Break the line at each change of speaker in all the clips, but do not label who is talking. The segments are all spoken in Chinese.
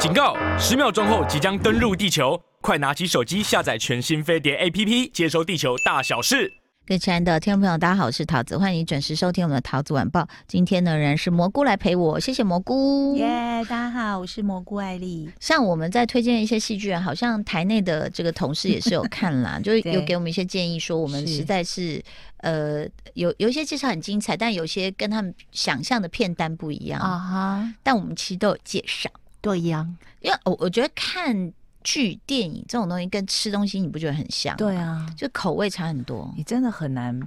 警告！十秒钟后即将登陆地球，快拿起手机下载全新飞碟 APP，接收地球大小事。
各位亲爱的听众朋友，大家好，我是桃子，欢迎你准时收听我们的桃子晚报。今天呢，仍然是蘑菇来陪我，谢谢蘑菇。
耶，yeah, 大家好，我是蘑菇艾丽。
像我们在推荐一些戏剧啊，好像台内的这个同事也是有看啦，就有给我们一些建议，说我们实在是，是呃有有一些介绍很精彩，但有些跟他们想象的片单不一样啊哈。Uh huh. 但我们其实都有介绍，
对呀，
因为我我觉得看。剧、电影这种东西跟吃东西，你不觉得很像？
对啊，
就口味差很多。
你真的很难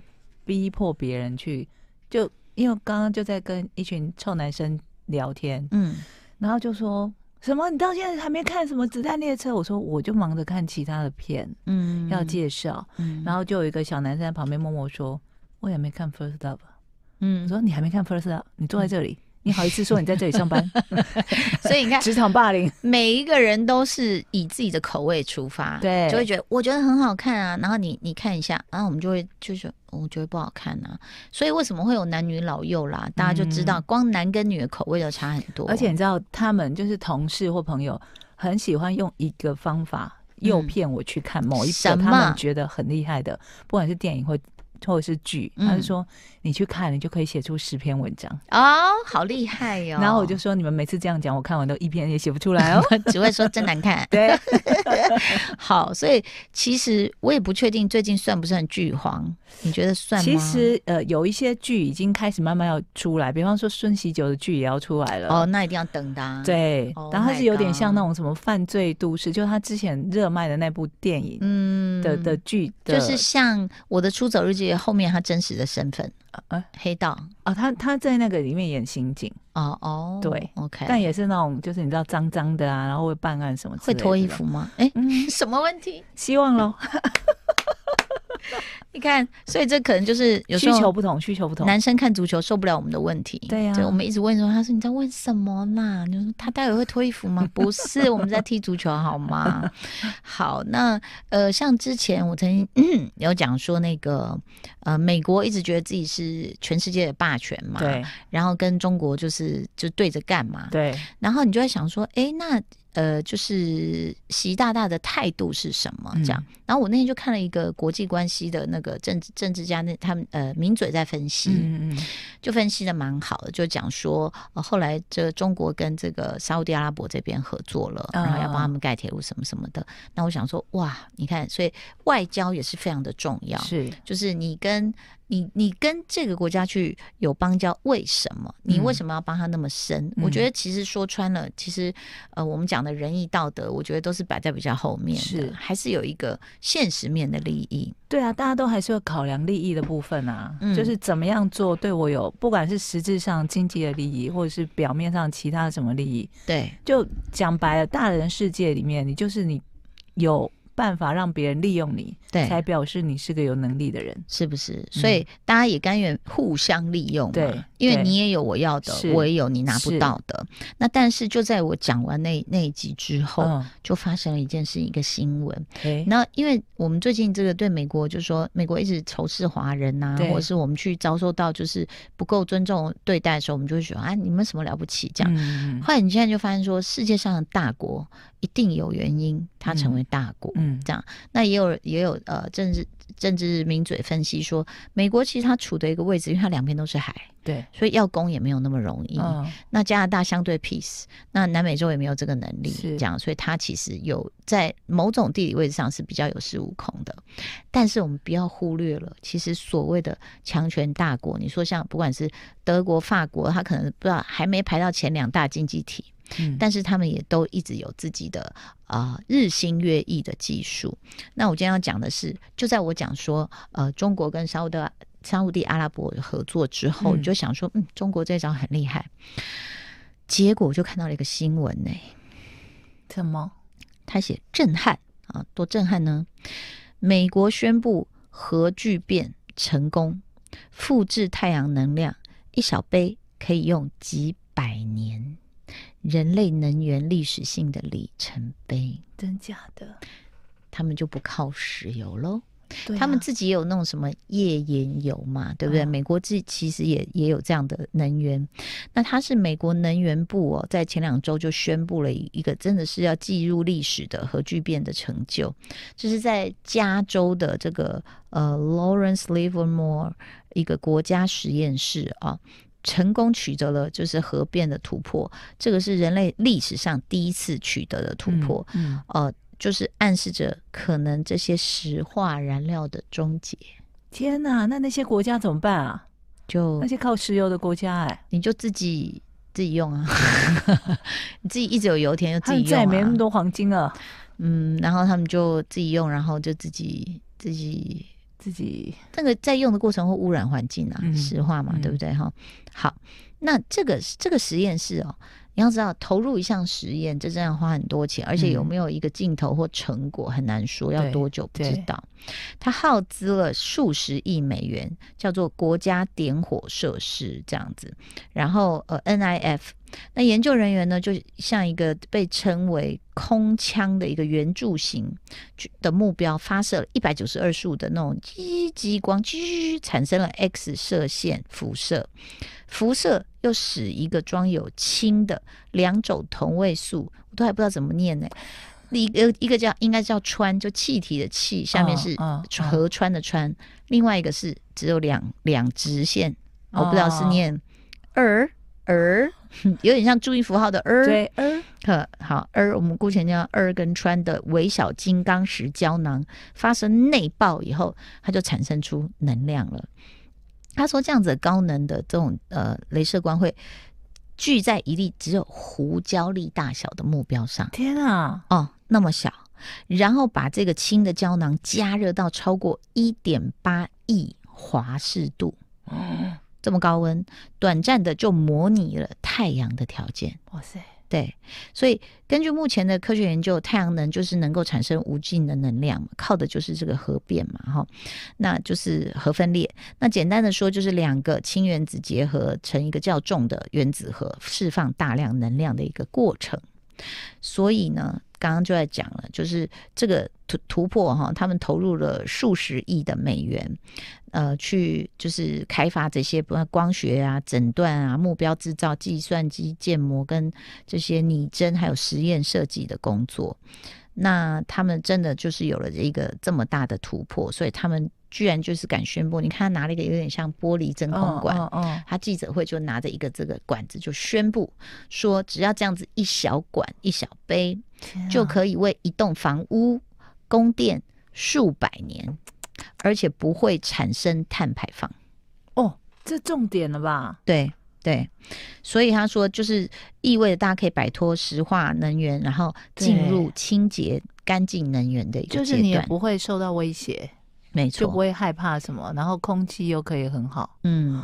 逼迫别人去，就因为刚刚就在跟一群臭男生聊天，嗯，然后就说什么你到现在还没看什么《子弹列车》？我说我就忙着看其他的片，嗯，要介绍，嗯，然后就有一个小男生在旁边默默说，我也没看《First Love》，嗯，我说你还没看《First Love》，你坐在这里。嗯你好意思说你在这里上班？
所以你看，
职场霸凌，
每一个人都是以自己的口味出发，对，就会觉得我觉得很好看啊。然后你你看一下，然后我们就会就是我觉得不好看啊。所以为什么会有男女老幼啦？大家就知道，光男跟女的口味都差很多。
而且你知道，他们就是同事或朋友，很喜欢用一个方法诱骗我去看某一个他们觉得很厉害的，不管是电影或。或者是剧，他就说你去看，你就可以写出十篇文章
哦，好厉害哟！
然后我就说，你们每次这样讲，我看完都一篇也写不出来哦，
只会说真难看。
对，
好，所以其实我也不确定最近算不算剧荒，你觉得算吗？
其实呃，有一些剧已经开始慢慢要出来，比方说孙喜九的剧也要出来了
哦，那一定要等的啊。
对，然后它是有点像那种什么犯罪都市，就他之前热卖的那部电影，嗯的的剧，
就是像我的出走日记。后面他真实的身份，呃，黑道。
啊，他他在那个里面演刑警，
哦哦，
对
，OK，
但也是那种就是你知道脏脏的啊，然后会办案什么，
会脱衣服吗？哎，嗯，什么问题？
希望喽。
你看，所以这可能就是有
需求不同，需求不同。
男生看足球受不了我们的问题，
对呀、
啊。我们一直问说，他说你在问什么呢？你说他待会会脱衣服吗？不是，我们在踢足球，好吗？好，那呃，像之前我曾经、嗯、有讲说，那个呃，美国一直觉得自己是全世界的霸权嘛，
对。然
后跟中国就是就对着干嘛，
对。
然后你就在想说，哎，那。呃，就是习大大的态度是什么？这样，嗯、然后我那天就看了一个国际关系的那个政治政治家，那他们呃名嘴在分析，嗯嗯，就分析的蛮好的，就讲说，呃，后来这中国跟这个沙乌地阿拉伯这边合作了，然后要帮他们盖铁路什么什么的。嗯、那我想说，哇，你看，所以外交也是非常的重要，是，就是你跟。你你跟这个国家去有邦交，为什么？你为什么要帮他那么深？嗯、我觉得其实说穿了，其实呃，我们讲的仁义道德，我觉得都是摆在比较后面的，是还是有一个现实面的利益。
对啊，大家都还是要考量利益的部分啊，嗯、就是怎么样做对我有，不管是实质上经济的利益，或者是表面上其他的什么利益。
对，
就讲白了，大人世界里面，你就是你有。办法让别人利用你，对，才表示你是个有能力的人，
是不是？所以大家也甘愿互相利用，对，因为你也有我要的，我也有你拿不到的。那但是就在我讲完那那一集之后，就发生了一件事，一个新闻。那因为我们最近这个对美国，就是说美国一直仇视华人呐，或者是我们去遭受到就是不够尊重对待的时候，我们就会说啊，你们什么了不起？这样。后来你现在就发现说，世界上的大国一定有原因，它成为大国。嗯，这样，那也有也有呃政治政治名嘴分析说，美国其实它处的一个位置，因为它两边都是海，对，所以要攻也没有那么容易。嗯，那加拿大相对 peace，那南美洲也没有这个能力，是这样，所以它其实有在某种地理位置上是比较有恃无恐的。但是我们不要忽略了，其实所谓的强权大国，你说像不管是德国、法国，它可能不知道还没排到前两大经济体。嗯，但是他们也都一直有自己的啊、呃、日新月异的技术。那我今天要讲的是，就在我讲说呃中国跟沙乌的沙乌地阿拉伯合作之后，你、嗯、就想说嗯中国这招很厉害。结果我就看到了一个新闻呢、欸，
怎么？
他写震撼啊，多震撼呢？美国宣布核聚变成功，复制太阳能量，一小杯可以用几百年。人类能源历史性的里程碑，
真假的？
他们就不靠石油喽，他们自己也有那种什么页岩油嘛，对不对？嗯、美国自其实也也有这样的能源。那它是美国能源部哦，在前两周就宣布了一个真的是要记入历史的核聚变的成就，就是在加州的这个呃 Lawrence Livermore 一个国家实验室啊，成功取得了就是核变的突破，这个是人类历史上第一次取得的突破，嗯，嗯呃。就是暗示着可能这些石化燃料的终结。
天哪，那那些国家怎么办啊？
就
那些靠石油的国家，哎，
你就自己自己用啊，你自己一直有油田就自己用啊。
再也没那么多黄金了，
嗯，然后他们就自己用，然后就自己自己
自己，
这个在用的过程会污染环境啊，嗯、石化嘛，嗯、对不对？哈，好，那这个这个实验室哦。你要知道，投入一项实验，这真的要花很多钱，而且有没有一个尽头或成果很难说，嗯、要多久不知道。它耗资了数十亿美元，叫做国家点火设施这样子。然后呃，NIF 那研究人员呢，就像一个被称为空腔的一个圆柱形的目标，发射了一百九十二束的那种激激光，激产生了 X 射线辐射。辐射又使一个装有氢的两种同位素，我都还不知道怎么念呢。一个一个叫应该叫氚，就气体的气，下面是河川的川。哦哦、另外一个是只有两两直线，哦、我不知道是念儿儿，有点像注音符号的儿。
对儿，
呵好儿，我们姑且叫儿跟川的微小金刚石胶囊发生内爆以后，它就产生出能量了。他说：“这样子高能的这种呃镭射光会聚在一粒只有胡椒粒大小的目标上。
天啊！
哦，那么小，然后把这个氢的胶囊加热到超过一点八亿华氏度，哦，这么高温，短暂的就模拟了太阳的条件。哇塞！”对，所以根据目前的科学研究，太阳能就是能够产生无尽的能量，靠的就是这个核变嘛，哈，那就是核分裂。那简单的说，就是两个氢原子结合成一个较重的原子核，释放大量能量的一个过程。所以呢，刚刚就在讲了，就是这个突突破哈，他们投入了数十亿的美元。呃，去就是开发这些，不光学啊、诊断啊、目标制造、计算机建模跟这些拟真还有实验设计的工作。那他们真的就是有了一个这么大的突破，所以他们居然就是敢宣布。你看，他拿了一个有点像玻璃真空管，哦他记者会就拿着一个这个管子就宣布说，只要这样子一小管一小杯，啊、就可以为一栋房屋供电数百年。而且不会产生碳排放。
哦，这重点了吧？
对对，所以他说就是意味着大家可以摆脱石化能源，然后进入清洁干净能源的一个
就是你也不会受到威胁，
没错，
就不会害怕什么，然后空气又可以很好，嗯，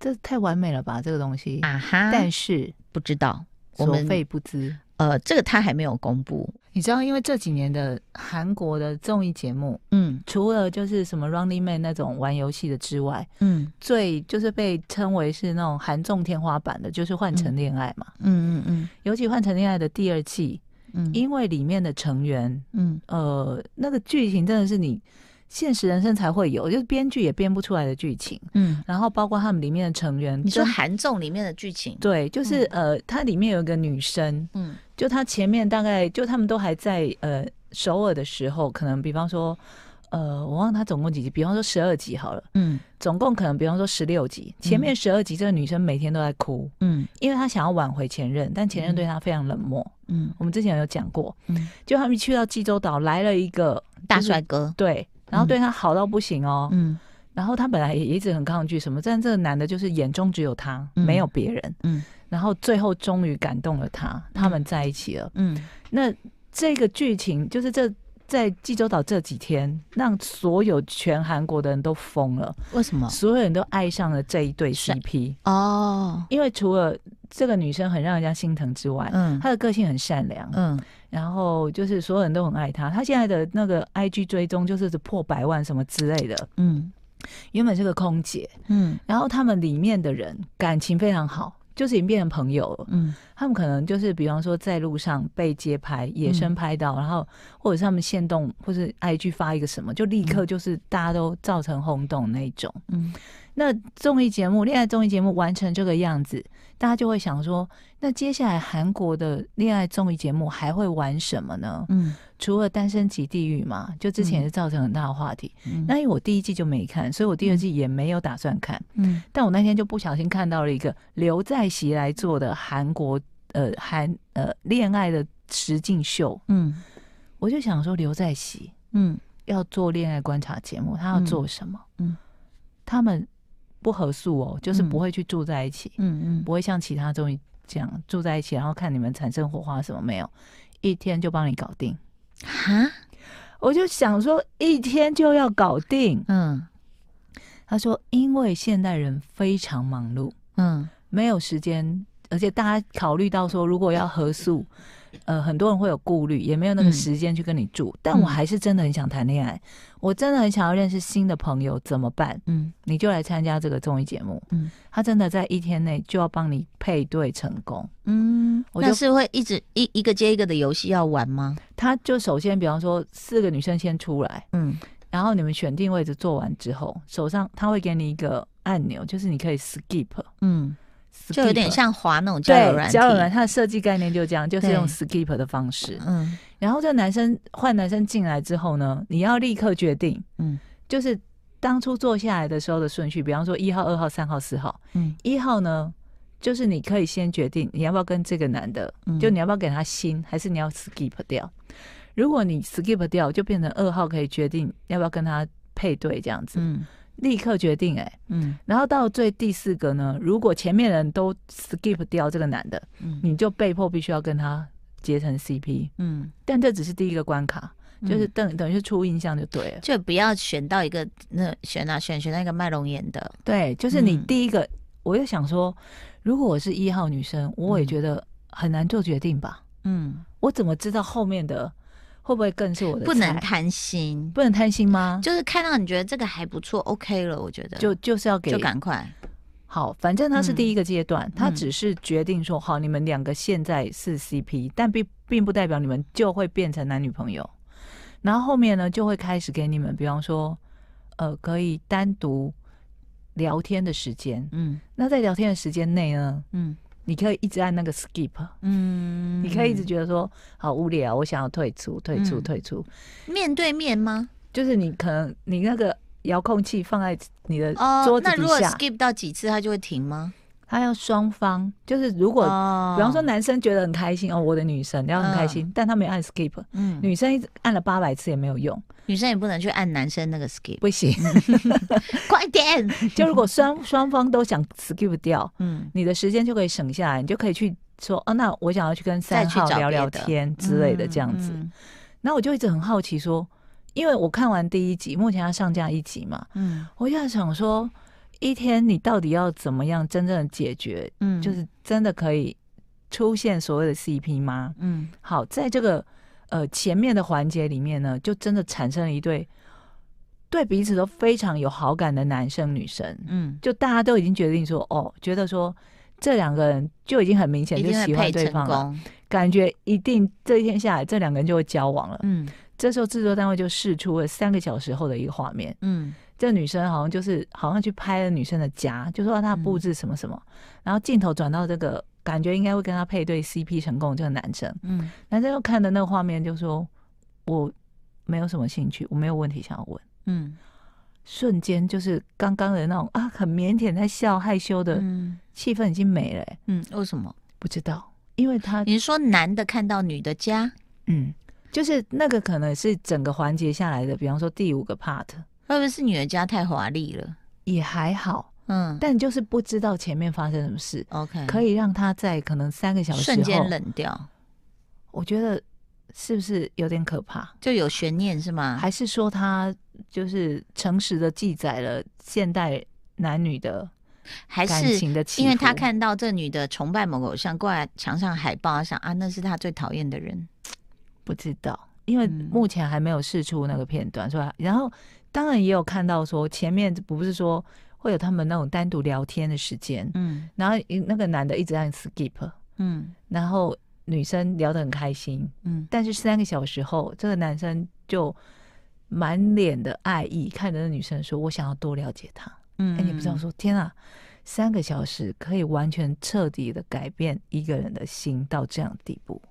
这太完美了吧？这个东西。啊哈，但是
不知道我们
所费不貲，
呃，这个他还没有公布。
你知道，因为这几年的韩国的综艺节目，嗯，除了就是什么 Running Man 那种玩游戏的之外，嗯，最就是被称为是那种韩综天花板的，就是《换乘恋爱》嘛，嗯嗯嗯，嗯尤其《换乘恋爱》的第二季，嗯，因为里面的成员，嗯，呃，那个剧情真的是你。现实人生才会有，就是编剧也编不出来的剧情。嗯，然后包括他们里面的成员，
你说韩综里面的剧情，
对，就是、嗯、呃，它里面有一个女生，嗯，就她前面大概就他们都还在呃首尔的时候，可能比方说呃，我忘了她总共几集，比方说十二集好了，嗯，总共可能比方说十六集，前面十二集这个女生每天都在哭，嗯，因为她想要挽回前任，但前任对她非常冷漠，嗯，我们之前有讲过，嗯，就他们去到济州岛来了一个、就是、
大帅哥，
对。然后对他好到不行哦，嗯，然后他本来也一直很抗拒什么，但这个男的就是眼中只有他，嗯、没有别人，嗯，然后最后终于感动了他，嗯、他们在一起了，嗯，那这个剧情就是这在济州岛这几天，让所有全韩国的人都疯了，
为什么？
所有人都爱上了这一对 CP 哦，因为除了这个女生很让人家心疼之外，嗯，她的个性很善良，嗯。然后就是所有人都很爱她。她现在的那个 IG 追踪就是破百万什么之类的，嗯，原本是个空姐，嗯，然后他们里面的人感情非常好，就是已经变成朋友了。嗯，他们可能就是比方说在路上被街拍、野生拍到，嗯、然后或者是他们现动或是 IG 发一个什么，就立刻就是大家都造成轰动那种。嗯。那综艺节目，恋爱综艺节目完成这个样子，大家就会想说，那接下来韩国的恋爱综艺节目还会玩什么呢？嗯，除了《单身即地狱》嘛，就之前是造成很大的话题。嗯，那因为我第一季就没看，所以我第二季也没有打算看。嗯，但我那天就不小心看到了一个刘在熙来做的韩国呃韩呃恋爱的实境秀。嗯，我就想说刘在熙嗯要做恋爱观察节目，他要做什么？嗯，他们。不合宿哦，就是不会去住在一起，嗯嗯，不会像其他综艺这样住在一起，然后看你们产生火花什么没有，一天就帮你搞定。哈，我就想说一天就要搞定，嗯，他说因为现代人非常忙碌，嗯，没有时间，而且大家考虑到说如果要合宿。呃，很多人会有顾虑，也没有那个时间去跟你住。嗯、但我还是真的很想谈恋爱，嗯、我真的很想要认识新的朋友，怎么办？嗯，你就来参加这个综艺节目。嗯，他真的在一天内就要帮你配对成功。嗯，我就，那是会一直一一个接一个的游戏要玩吗？他就首先，比方说四个女生先出来，嗯，然后你们选定位置做完之后，手上他会给你一个按钮，就是你可以 skip。嗯。就有点像滑那种交友软件，交友软，它的设计概念就这样，就是用 skip 的方式。嗯，然后这个男生换男生进来之后呢，你要立刻决定，嗯，就是当初坐下来的时候的顺序，比方说一号、二号、三号、四号。嗯，一号呢，就是你可以先决定你要不要跟这个男的，就你要不要给他心，还是你要 skip 掉。如果你 skip 掉，就变成二号可以决定要不要跟他配对这样子。嗯。立刻决定哎、欸，嗯，然后到最第四个呢，如果前面人都 skip 掉这个男的，嗯，你就被迫必须要跟他结成 CP，嗯，但这只是第一个关卡，嗯、就是等等于是初印象就对了，就不要选到一个那选啊选选那个卖龙眼的，对，就是你第一个，嗯、我就想说，如果我是一号女生，我也觉得很难做决定吧，嗯，我怎么知道后面的？会不会更是我的？不能贪心，不能贪心吗？就是看到你觉得这个还不错，OK 了，我觉得就就是要给，就赶快。好，反正他是第一个阶段，嗯、他只是决定说，好，你们两个现在是 CP，但并并不代表你们就会变成男女朋友。然后后面呢，就会开始给你们，比方说，呃，可以单独聊天的时间。嗯，那在聊天的时间内呢，嗯。你可以一直按那个 skip，嗯，你可以一直觉得说好无聊，我想要退出，退出，退出。面对面吗？就是你可能你那个遥控器放在你的桌子底下，那如果 skip 到几次，它就会停吗？他要双方，就是如果比方说男生觉得很开心哦，我的女神要很开心，但他没按 skip，嗯，女生一直按了八百次也没有用。女生也不能去按男生那个 skip，不行，快点！就如果双双方都想 skip 掉，嗯，你的时间就可以省下来，你就可以去说，哦，那我想要去跟三号聊聊天之类的这样子。然后我就一直很好奇说，因为我看完第一集，目前要上架一集嘛，嗯，我就在想说，一天你到底要怎么样真正的解决？嗯，就是真的可以出现所谓的 CP 吗？嗯，好，在这个。呃，前面的环节里面呢，就真的产生了一对对彼此都非常有好感的男生女生。嗯，就大家都已经决定说，哦，觉得说这两个人就已经很明显就喜欢对方了，感觉一定这一天下来，这两个人就会交往了。嗯，这时候制作单位就试出了三个小时后的一个画面。嗯，这女生好像就是好像去拍了女生的家，就说她布置什么什么，嗯、然后镜头转到这个。感觉应该会跟她配对 CP 成功，这个男生，嗯，男生又看的那个画面就说，我没有什么兴趣，我没有问题想要问，嗯，瞬间就是刚刚的那种啊，很腼腆在笑害羞的气氛已经没了，欸，嗯，为什么？不知道，因为他你是说男的看到女的家，嗯，就是那个可能是整个环节下来的，比方说第五个 part，会不会是女儿家太华丽了？也还好。嗯，但就是不知道前面发生什么事。OK，可以让他在可能三个小时瞬间冷掉。我觉得是不是有点可怕？就有悬念是吗？还是说他就是诚实的记载了现代男女的感情的？因为他看到这女的崇拜某个偶像，挂在墙上海报，想啊，那是他最讨厌的人。不知道，因为目前还没有试出那个片段，是吧？然后当然也有看到说前面不是说。会有他们那种单独聊天的时间，嗯，然后那个男的一直在 skip，嗯，然后女生聊得很开心，嗯，但是三个小时后，这个男生就满脸的爱意看着那女生说：“我想要多了解她。”嗯，哎，你不知道说，天啊，三个小时可以完全彻底的改变一个人的心到这样的地步。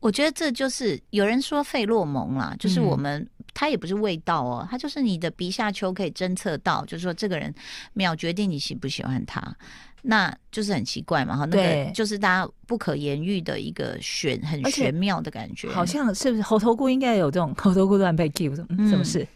我觉得这就是有人说费洛蒙啦，就是我们、嗯、它也不是味道哦，它就是你的鼻下丘可以侦测到，就是说这个人秒决定你喜不喜欢他，那就是很奇怪嘛哈，那个就是大家不可言喻的一个玄很玄妙的感觉，
好像是不是猴头菇应该有这种 猴头菇乱被 Q 什么什么事，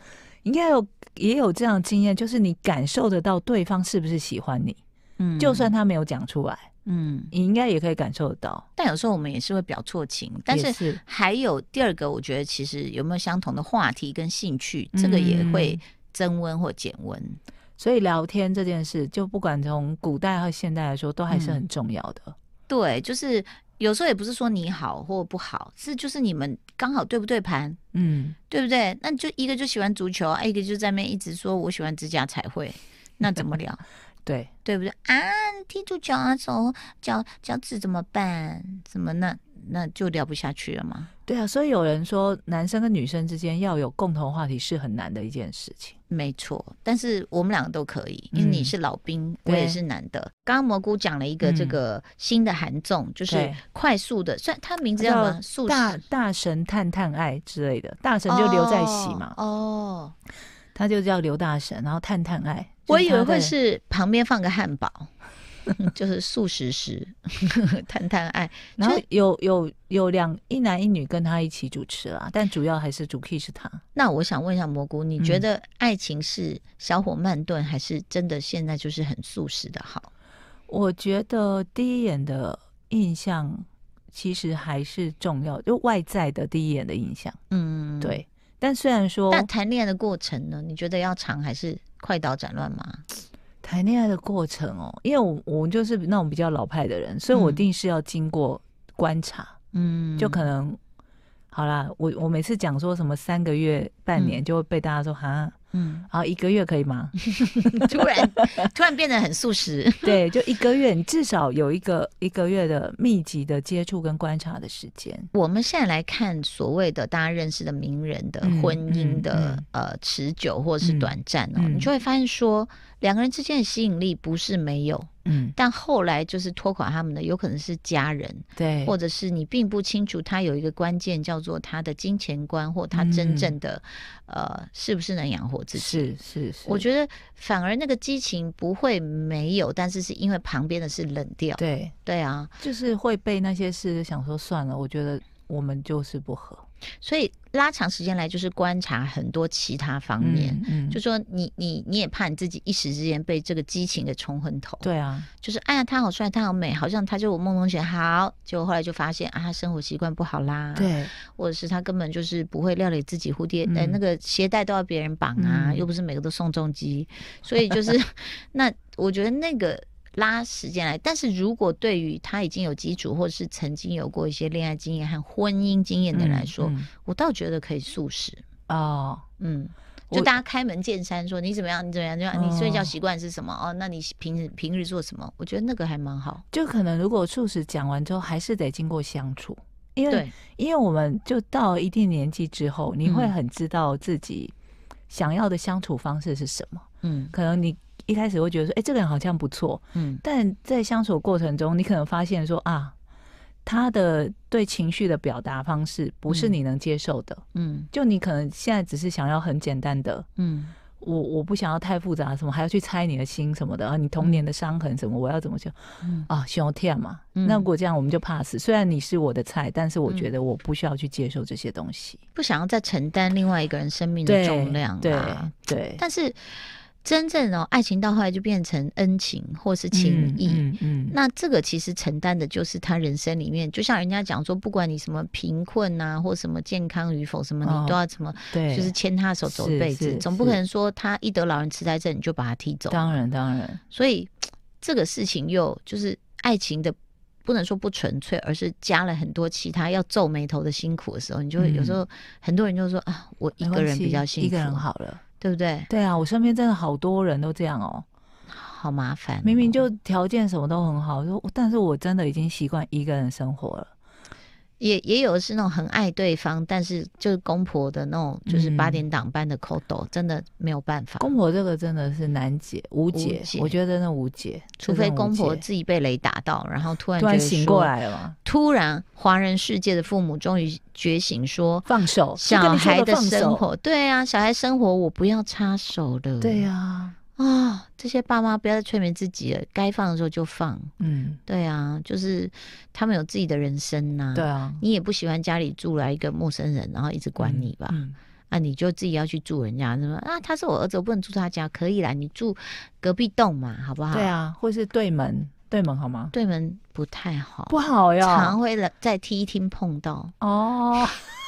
应该有也有这样经验，就是你感受得到对方是不是喜欢你，嗯，就算他没有讲出来。嗯，你应该也可以感受得到，
但有时候我们也是会表错情。但是还有第二个，我觉得其实有没有相同的话题跟兴趣，这个也会增温或减温。
所以聊天这件事，就不管从古代和现代来说，都还是很重要的。
对，就是有时候也不是说你好或不好，是就是你们刚好对不对盘，嗯，对不对？那就一个就喜欢足球，一个就在那边一直说我喜欢指甲彩绘，那怎么聊？
对
对不对啊？踢足球啊，走脚脚趾怎么办？怎么那那就聊不下去了吗？
对啊，所以有人说男生跟女生之间要有共同话题是很难的一件事情。
没错，但是我们两个都可以，因为你是老兵，嗯、我也是男的。刚刚蘑菇讲了一个这个新的韩综，嗯、就是快速的，算他名字叫什么？
大大神探探爱之类的，大神就刘在锡嘛。哦。哦他就叫刘大神，然后探探爱。
我以为会是旁边放个汉堡，就是素食时 探探爱。
然后有有有两一男一女跟他一起主持啦，但主要还是主 key 是他。
那我想问一下蘑菇，你觉得爱情是小火慢炖，还是真的现在就是很素食的好？
我觉得第一眼的印象其实还是重要，就外在的第一眼的印象。嗯，对。但虽然说，
但谈恋爱的过程呢？你觉得要长还是快刀斩乱麻？
谈恋爱的过程哦，因为我我就是那种比较老派的人，所以我一定是要经过观察。嗯，就可能好啦，我我每次讲说什么三个月、半年，就会被大家说哈。嗯，好，一个月可以吗？
突然突然变得很素食。
对，就一个月，你至少有一个一个月的密集的接触跟观察的时间。
我们现在来看所谓的大家认识的名人的婚姻的、嗯嗯、呃持久或者是短暂哦，嗯、你就会发现说两个人之间的吸引力不是没有。嗯，但后来就是拖垮他们的，有可能是家人，对，或者是你并不清楚他有一个关键叫做他的金钱观，或他真正的、嗯、呃是不是能养活自己？
是是是，
我觉得反而那个激情不会没有，但是是因为旁边的是冷掉，
对
对啊，
就是会被那些事想说算了，我觉得我们就是不合。
所以拉长时间来，就是观察很多其他方面。嗯，嗯就说你你你也怕你自己一时之间被这个激情给冲昏头。
对啊，
就是哎呀，他好帅，他好美，好像他就我梦中情好，结果后来就发现啊，他生活习惯不好啦。
对，
或者是他根本就是不会料理自己蝴蝶，呃、嗯，那个鞋带都要别人绑啊，嗯、又不是每个都宋仲基，所以就是 那我觉得那个。拉时间来，但是如果对于他已经有基础，或者是曾经有过一些恋爱经验和婚姻经验的人来说，嗯嗯、我倒觉得可以速食哦。嗯，就大家开门见山说你怎么样，你怎么样，就你睡觉习惯是什么？哦，那你平时平日做什么？我觉得那个还蛮好。
就可能如果速食讲完之后，还是得经过相处，因为对因为我们就到一定年纪之后，你会很知道自己想要的相处方式是什么。嗯，可能你。一开始会觉得说，哎、欸，这个人好像不错，嗯，但在相处过程中，你可能发现说啊，他的对情绪的表达方式不是你能接受的，嗯，就你可能现在只是想要很简单的，嗯，我我不想要太复杂，什么还要去猜你的心什么的，啊，你童年的伤痕什么，我要怎么就，嗯、啊，胸贴嘛，嗯、那如果这样我们就 pass。虽然你是我的菜，但是我觉得我不需要去接受这些东西，
不想要再承担另外一个人生命的重量，
对对，对。
但是。真正哦，爱情到后来就变成恩情或是情谊，嗯嗯嗯、那这个其实承担的就是他人生里面，就像人家讲说，不管你什么贫困啊，或什么健康与否，什么你都要什么，就是牵他手走一辈子，总不可能说他一得老人痴呆症你就把他踢走。
当然当然，
所以 这个事情又就是爱情的不能说不纯粹，而是加了很多其他要皱眉头的辛苦的时候，你就会有时候很多人就说啊，我一个人比较幸福，
一个人好了。
对不对？
对啊，我身边真的好多人都这样哦。
好麻烦、哦。
明明就条件什么都很好，说，但是我真的已经习惯一个人生活了。
也也有的是那种很爱对方，但是就是公婆的那种，就是八点档般的口斗，真的没有办法。
公婆这个真的是难解，无解。无解，我觉得真的无解，
除非公婆自己被雷打到，然后突然
突然醒过来了。
突然，华人世界的父母终于觉醒，说
放手
小孩的生活。对啊，小孩生活我不要插手的。
对啊。
啊、哦，这些爸妈不要再催眠自己了，该放的时候就放。嗯，对啊，就是他们有自己的人生呐、啊。
对啊，
你也不喜欢家里住来一个陌生人，然后一直管你吧？嗯，那、你就自己要去住人家，什么啊？他是我儿子，我不能住他家，可以啦，你住隔壁栋嘛，好不好？
对啊，或是对门，对门好吗？
对门不太好，
不好呀，
常会在梯厅碰到哦。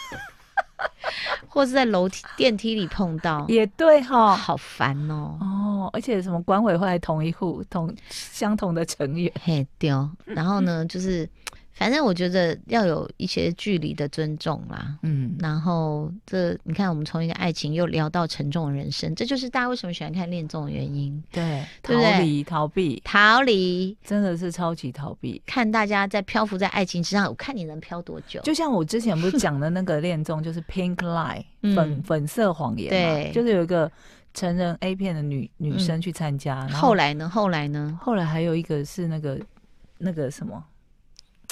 或是在楼梯、电梯里碰到，
也对哈、哦，
好烦哦。
哦，而且什么管委会同一户同相同的成员，
嘿对、哦。然后呢，就是。反正我觉得要有一些距离的尊重啦，嗯，然后这你看，我们从一个爱情又聊到沉重的人生，这就是大家为什么喜欢看恋综的原因，
对，逃离、逃避、
逃离，
真的是超级逃避。
看大家在漂浮在爱情之上，我看你能漂多久？
就像我之前不是讲的那个恋综，就是 Pink Lie 粉粉色谎言，对，就是有一个成人 A 片的女女生去参加，
后来呢？后来呢？
后来还有一个是那个那个什么？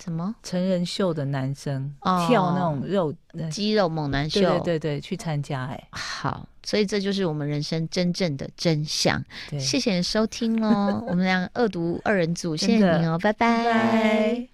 什么
成人秀的男生、哦、跳那种肉
肌肉猛男秀？
对对对对，去参加哎、欸，
好，所以这就是我们人生真正的真相。谢谢你收听哦，我们俩恶毒二人组，谢谢你哦，拜拜。拜拜。